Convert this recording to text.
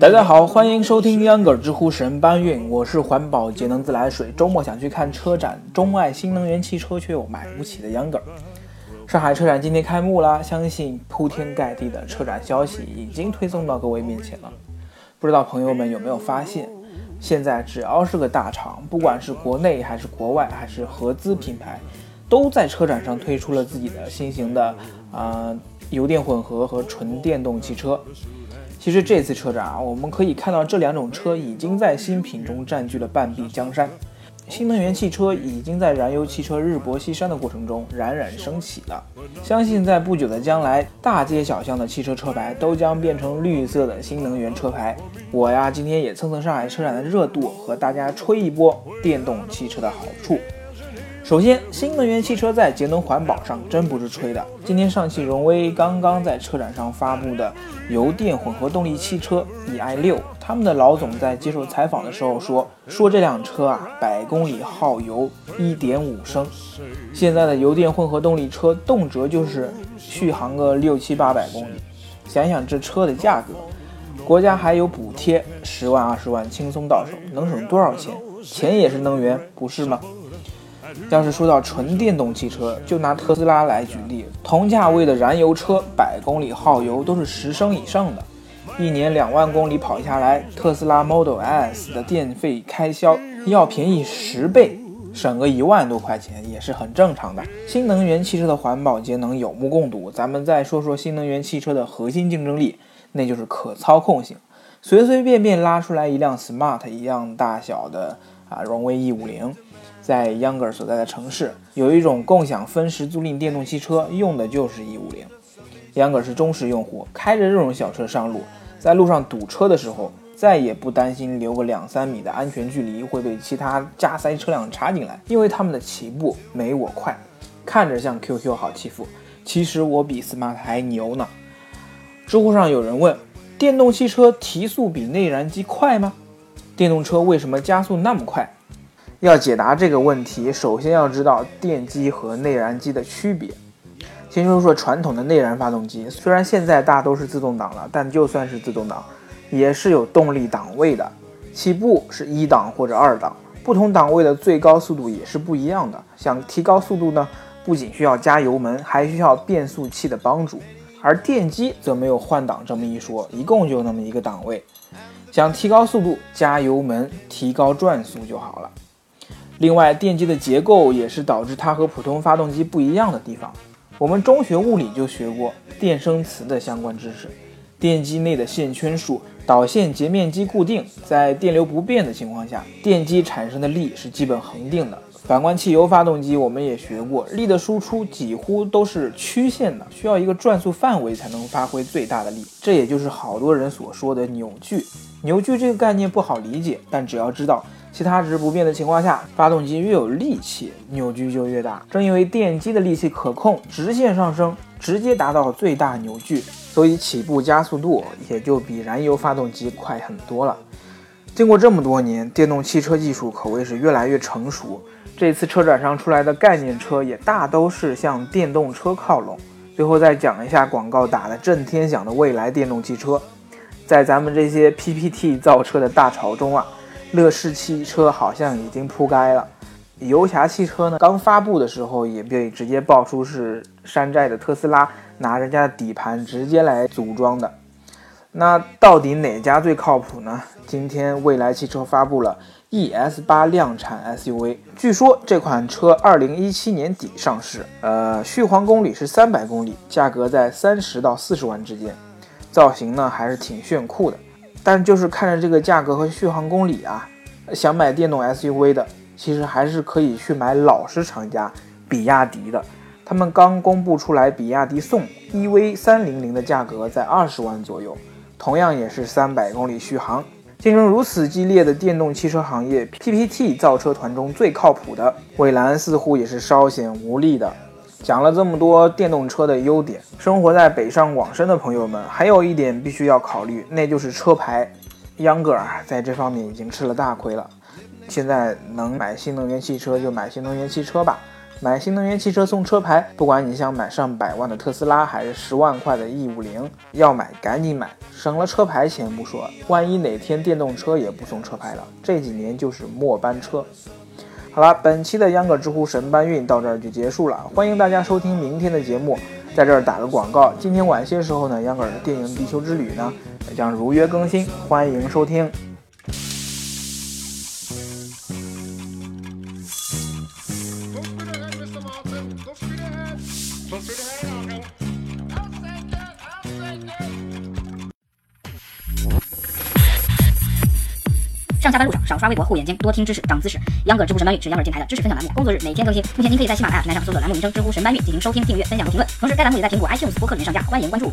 大家好，欢迎收听秧歌儿知乎神搬运，我是环保节能自来水。周末想去看车展，钟爱新能源汽车却又买不起的秧歌儿。上海车展今天开幕啦，相信铺天盖地的车展消息已经推送到各位面前了。不知道朋友们有没有发现，现在只要是个大厂，不管是国内还是国外，还是合资品牌，都在车展上推出了自己的新型的啊、呃油电混合和纯电动汽车。其实这次车展啊，我们可以看到这两种车已经在新品中占据了半壁江山。新能源汽车已经在燃油汽车日薄西山的过程中冉冉升起了。相信在不久的将来，大街小巷的汽车车牌都将变成绿色的新能源车牌。我呀，今天也蹭蹭上海车展的热度，和大家吹一波电动汽车的好处。首先，新能源汽车在节能环保上真不是吹的。今天上汽荣威刚刚在车展上发布的油电混合动力汽车 EI 六，他们的老总在接受采访的时候说，说这辆车啊，百公里耗油一点五升。现在的油电混合动力车动辄就是续航个六七八百公里，想想这车的价格，国家还有补贴，十万二十万轻松到手，能省多少钱？钱也是能源，不是吗？要是说到纯电动汽车，就拿特斯拉来举例，同价位的燃油车百公里耗油都是十升以上的，一年两万公里跑下来，特斯拉 Model S 的电费开销要便宜十倍，省个一万多块钱也是很正常的。新能源汽车的环保节能有目共睹，咱们再说说新能源汽车的核心竞争力，那就是可操控性。随随便便拉出来一辆 Smart 一样大小的啊荣威 E 五零。在 Younger 所在的城市，有一种共享分时租赁电动汽车，用的就是 E 五零。秧歌儿是忠实用户，开着这种小车上路，在路上堵车的时候，再也不担心留个两三米的安全距离会被其他加塞车辆插进来，因为他们的起步没我快。看着像 QQ 好欺负，其实我比 Smart 还牛呢。知乎上有人问：电动汽车提速比内燃机快吗？电动车为什么加速那么快？要解答这个问题，首先要知道电机和内燃机的区别。先说说传统的内燃发动机，虽然现在大都是自动挡了，但就算是自动挡，也是有动力档位的。起步是一档或者二档，不同档位的最高速度也是不一样的。想提高速度呢，不仅需要加油门，还需要变速器的帮助。而电机则没有换挡这么一说，一共就那么一个档位。想提高速度，加油门，提高转速就好了。另外，电机的结构也是导致它和普通发动机不一样的地方。我们中学物理就学过电生磁的相关知识。电机内的线圈数、导线截面积固定，在电流不变的情况下，电机产生的力是基本恒定的。反观汽油发动机，我们也学过，力的输出几乎都是曲线的，需要一个转速范围才能发挥最大的力。这也就是好多人所说的扭矩。扭矩这个概念不好理解，但只要知道其他值不变的情况下，发动机越有力气，扭矩就越大。正因为电机的力气可控，直线上升，直接达到最大扭矩，所以起步加速度也就比燃油发动机快很多了。经过这么多年，电动汽车技术可谓是越来越成熟。这次车展上出来的概念车也大都是向电动车靠拢。最后再讲一下广告打得震天响的未来电动汽车，在咱们这些 PPT 造车的大潮中啊，乐视汽车好像已经铺盖了。游侠汽车呢，刚发布的时候也被直接爆出是山寨的特斯拉拿人家的底盘直接来组装的。那到底哪家最靠谱呢？今天蔚来汽车发布了 ES 八量产 SUV，据说这款车二零一七年底上市，呃，续航公里是三百公里，价格在三十到四十万之间，造型呢还是挺炫酷的。但就是看着这个价格和续航公里啊，想买电动 SUV 的，其实还是可以去买老式厂家比亚迪的。他们刚公布出来，比亚迪宋 EV 三零零的价格在二十万左右，同样也是三百公里续航。竞争如此激烈的电动汽车行业，PPT 造车团中最靠谱的蔚蓝似乎也是稍显无力的。讲了这么多电动车的优点，生活在北上广深的朋友们，还有一点必须要考虑，那就是车牌。秧歌啊，在这方面已经吃了大亏了。现在能买新能源汽车就买新能源汽车吧。买新能源汽车送车牌，不管你想买上百万的特斯拉，还是十万块的 E 五零，要买赶紧买，省了车牌钱不说，万一哪天电动车也不送车牌了，这几年就是末班车。好了，本期的秧歌知乎神搬运到这儿就结束了，欢迎大家收听明天的节目。在这儿打个广告，今天晚些时候呢，秧歌的电影《地球之旅》呢将如约更新，欢迎收听。上下班路上少刷微博，护眼睛，多听知识，长姿势。秧歌知乎神搬运是秧歌电台的知识分享栏目，工作日每天更新。目前您可以在喜马拉雅平台上搜索栏目名称“知乎神搬运”进行收听、订阅、分享和评论。同时，该栏目也在苹果 iTunes 播客里面上架，欢迎关注。